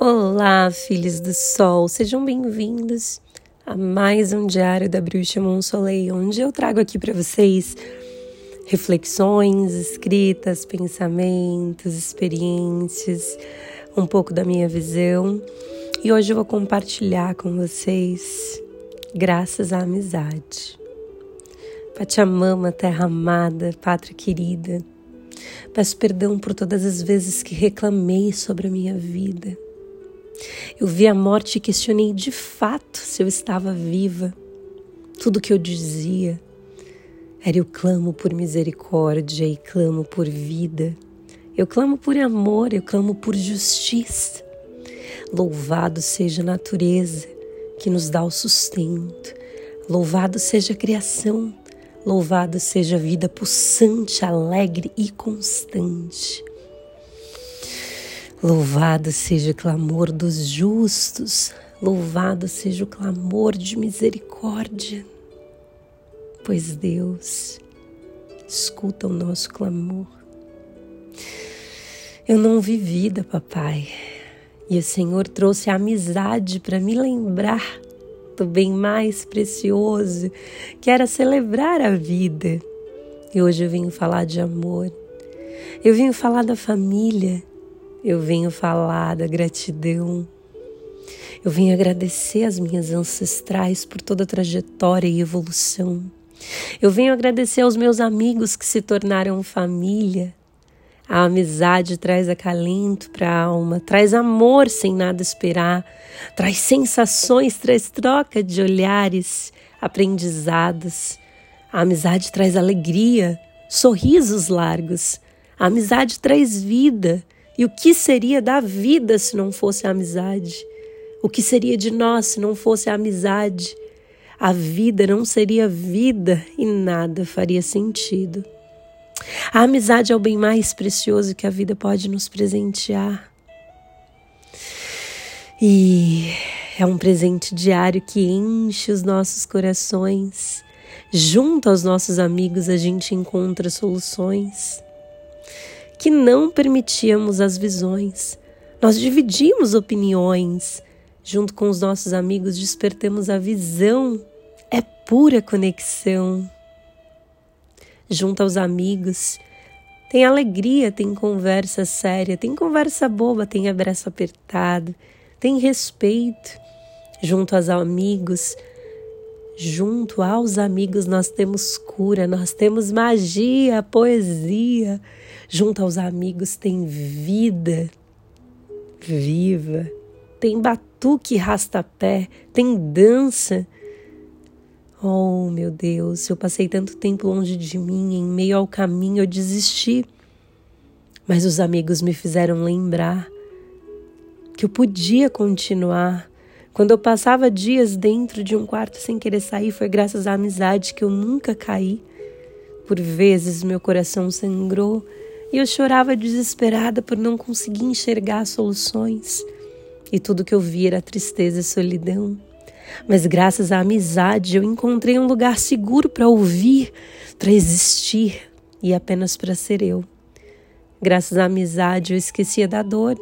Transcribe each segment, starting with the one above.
Olá, filhos do sol, sejam bem-vindos a mais um diário da Bruxa Monsoleil, onde eu trago aqui para vocês reflexões, escritas, pensamentos, experiências, um pouco da minha visão. E hoje eu vou compartilhar com vocês graças à amizade. Pachamama, terra amada, pátria querida, peço perdão por todas as vezes que reclamei sobre a minha vida eu vi a morte e questionei de fato se eu estava viva. Tudo que eu dizia era eu clamo por misericórdia e clamo por vida. Eu clamo por amor, eu clamo por justiça. Louvado seja a natureza que nos dá o sustento. Louvado seja a criação. Louvado seja a vida pulsante, alegre e constante. Louvado seja o clamor dos justos, louvado seja o clamor de misericórdia, pois Deus escuta o nosso clamor. Eu não vi vida, papai, e o Senhor trouxe a amizade para me lembrar do bem mais precioso, que era celebrar a vida. E hoje eu venho falar de amor, eu venho falar da família eu venho falar da gratidão. Eu venho agradecer as minhas ancestrais por toda a trajetória e evolução. Eu venho agradecer aos meus amigos que se tornaram família. A amizade traz acalento para a alma, traz amor sem nada esperar, traz sensações, traz troca de olhares, aprendizados. A amizade traz alegria, sorrisos largos. A amizade traz vida e o que seria da vida se não fosse a amizade? O que seria de nós se não fosse a amizade? A vida não seria vida e nada faria sentido. A amizade é o bem mais precioso que a vida pode nos presentear. E é um presente diário que enche os nossos corações. Junto aos nossos amigos, a gente encontra soluções que não permitíamos as visões. Nós dividimos opiniões. Junto com os nossos amigos, despertamos a visão. É pura conexão. Junto aos amigos, tem alegria, tem conversa séria, tem conversa boba, tem abraço apertado, tem respeito. Junto aos amigos, junto aos amigos, nós temos cura, nós temos magia, poesia junto aos amigos tem vida viva, tem batuque rastapé, tem dança. Oh, meu Deus, eu passei tanto tempo longe de mim, em meio ao caminho eu desisti. Mas os amigos me fizeram lembrar que eu podia continuar. Quando eu passava dias dentro de um quarto sem querer sair, foi graças à amizade que eu nunca caí. Por vezes meu coração sangrou e eu chorava desesperada por não conseguir enxergar soluções. E tudo que eu via era tristeza e solidão. Mas graças à amizade eu encontrei um lugar seguro para ouvir, para existir e apenas para ser eu. Graças à amizade eu esquecia da dor.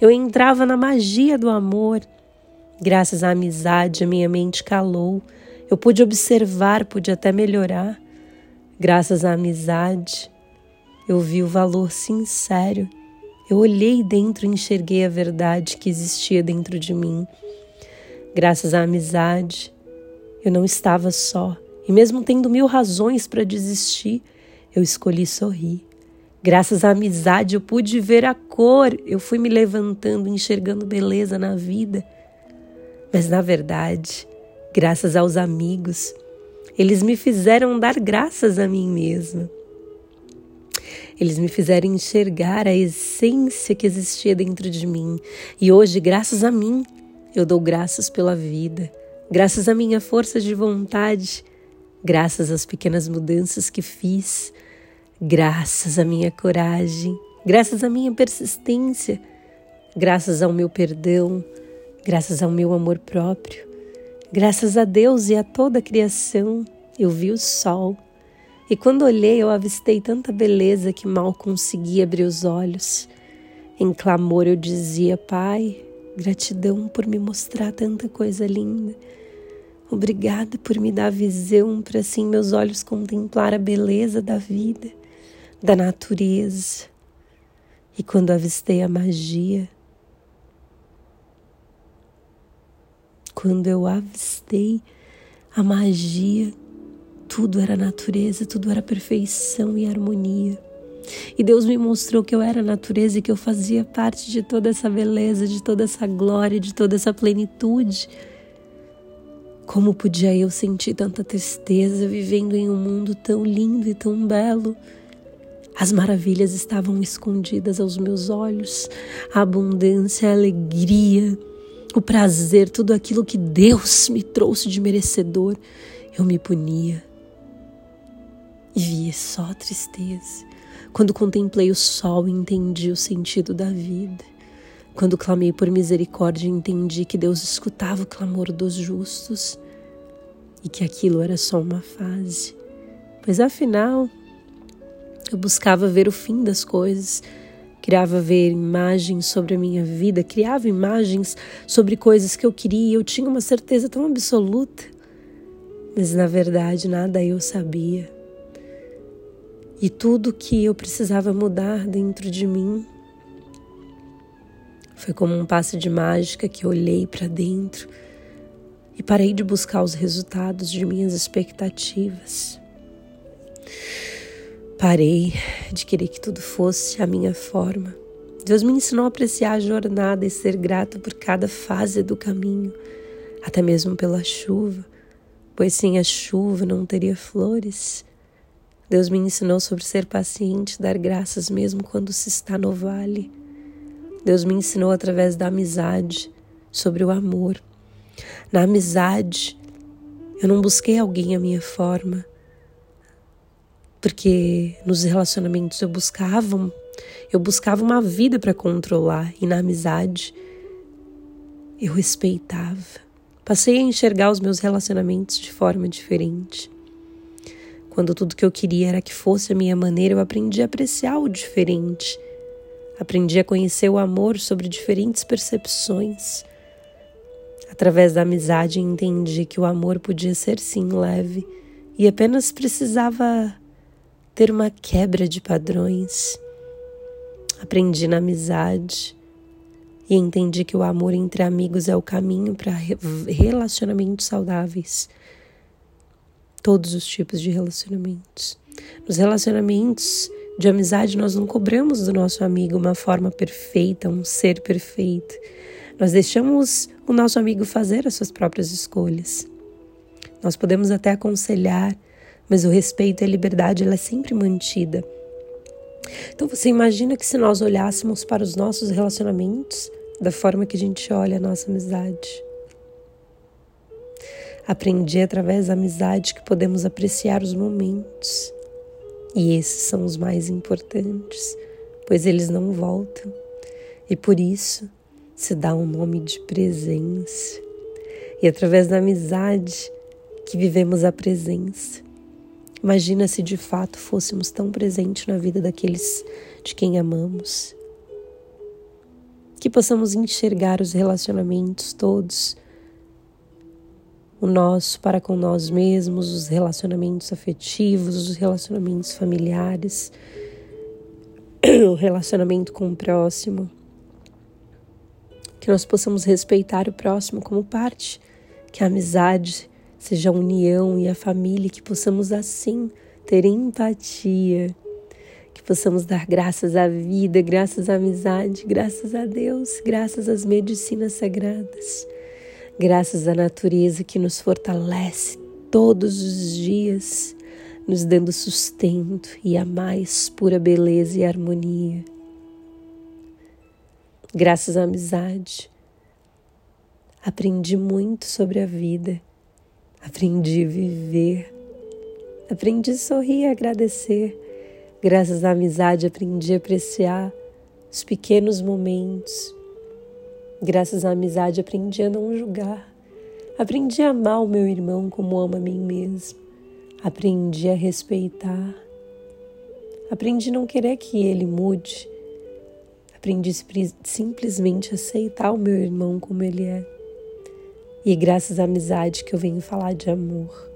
Eu entrava na magia do amor. Graças à amizade a minha mente calou. Eu pude observar, pude até melhorar. Graças à amizade eu vi o valor sincero. Eu olhei dentro e enxerguei a verdade que existia dentro de mim. Graças à amizade, eu não estava só. E mesmo tendo mil razões para desistir, eu escolhi sorrir. Graças à amizade, eu pude ver a cor. Eu fui me levantando, enxergando beleza na vida. Mas na verdade, graças aos amigos, eles me fizeram dar graças a mim mesma. Eles me fizeram enxergar a essência que existia dentro de mim. E hoje, graças a mim, eu dou graças pela vida, graças à minha força de vontade, graças às pequenas mudanças que fiz, graças à minha coragem, graças à minha persistência, graças ao meu perdão, graças ao meu amor próprio, graças a Deus e a toda a criação, eu vi o sol e quando olhei, eu avistei tanta beleza que mal consegui abrir os olhos. Em clamor eu dizia: Pai, Gratidão por me mostrar tanta coisa linda. Obrigada por me dar visão para assim meus olhos contemplar a beleza da vida, da natureza. E quando avistei a magia, quando eu avistei a magia, tudo era natureza, tudo era perfeição e harmonia. E Deus me mostrou que eu era natureza e que eu fazia parte de toda essa beleza, de toda essa glória, de toda essa plenitude. Como podia eu sentir tanta tristeza vivendo em um mundo tão lindo e tão belo? As maravilhas estavam escondidas aos meus olhos, a abundância, a alegria, o prazer, tudo aquilo que Deus me trouxe de merecedor, eu me punia via só tristeza. Quando contemplei o sol, entendi o sentido da vida. Quando clamei por misericórdia, entendi que Deus escutava o clamor dos justos e que aquilo era só uma fase. Pois afinal, eu buscava ver o fim das coisas, criava ver imagens sobre a minha vida, criava imagens sobre coisas que eu queria, eu tinha uma certeza tão absoluta, mas na verdade nada eu sabia. E tudo que eu precisava mudar dentro de mim foi como um passe de mágica que olhei para dentro e parei de buscar os resultados de minhas expectativas. Parei de querer que tudo fosse a minha forma. Deus me ensinou a apreciar a jornada e ser grato por cada fase do caminho, até mesmo pela chuva, pois sem a chuva não teria flores Deus me ensinou sobre ser paciente, dar graças mesmo quando se está no vale. Deus me ensinou através da amizade sobre o amor. Na amizade, eu não busquei alguém à minha forma, porque nos relacionamentos eu buscava, eu buscava uma vida para controlar e na amizade eu respeitava. Passei a enxergar os meus relacionamentos de forma diferente. Quando tudo que eu queria era que fosse a minha maneira, eu aprendi a apreciar o diferente. Aprendi a conhecer o amor sobre diferentes percepções. Através da amizade, entendi que o amor podia ser sim leve e apenas precisava ter uma quebra de padrões. Aprendi na amizade e entendi que o amor entre amigos é o caminho para relacionamentos saudáveis todos os tipos de relacionamentos. Nos relacionamentos de amizade, nós não cobramos do nosso amigo uma forma perfeita, um ser perfeito. Nós deixamos o nosso amigo fazer as suas próprias escolhas. Nós podemos até aconselhar, mas o respeito e a liberdade ela é sempre mantida. Então você imagina que se nós olhássemos para os nossos relacionamentos da forma que a gente olha a nossa amizade, Aprendi através da amizade que podemos apreciar os momentos. E esses são os mais importantes, pois eles não voltam. E por isso se dá um nome de presença. E através da amizade que vivemos a presença. Imagina se de fato fôssemos tão presentes na vida daqueles de quem amamos. Que possamos enxergar os relacionamentos todos o nosso para com nós mesmos, os relacionamentos afetivos, os relacionamentos familiares, o relacionamento com o próximo. Que nós possamos respeitar o próximo como parte, que a amizade seja a união e a família, que possamos assim ter empatia, que possamos dar graças à vida, graças à amizade, graças a Deus, graças às medicinas sagradas graças à natureza que nos fortalece todos os dias, nos dando sustento e a mais pura beleza e harmonia. Graças à amizade, aprendi muito sobre a vida, aprendi a viver, aprendi a sorrir e agradecer. Graças à amizade, aprendi a apreciar os pequenos momentos Graças à amizade aprendi a não julgar. Aprendi a amar o meu irmão como amo a mim mesmo. Aprendi a respeitar. Aprendi a não querer que ele mude. Aprendi simplesmente a aceitar o meu irmão como ele é. E graças à amizade que eu venho falar de amor.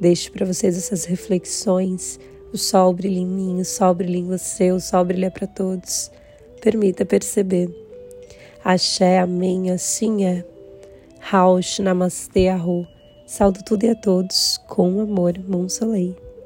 Deixo para vocês essas reflexões. O sol brilha em mim, o sol brilha em você, o sol brilha para todos. Permita perceber. Axé, amém, assim é. Raush, namastê, arro. Saldo tudo e a todos com amor, Monsolei.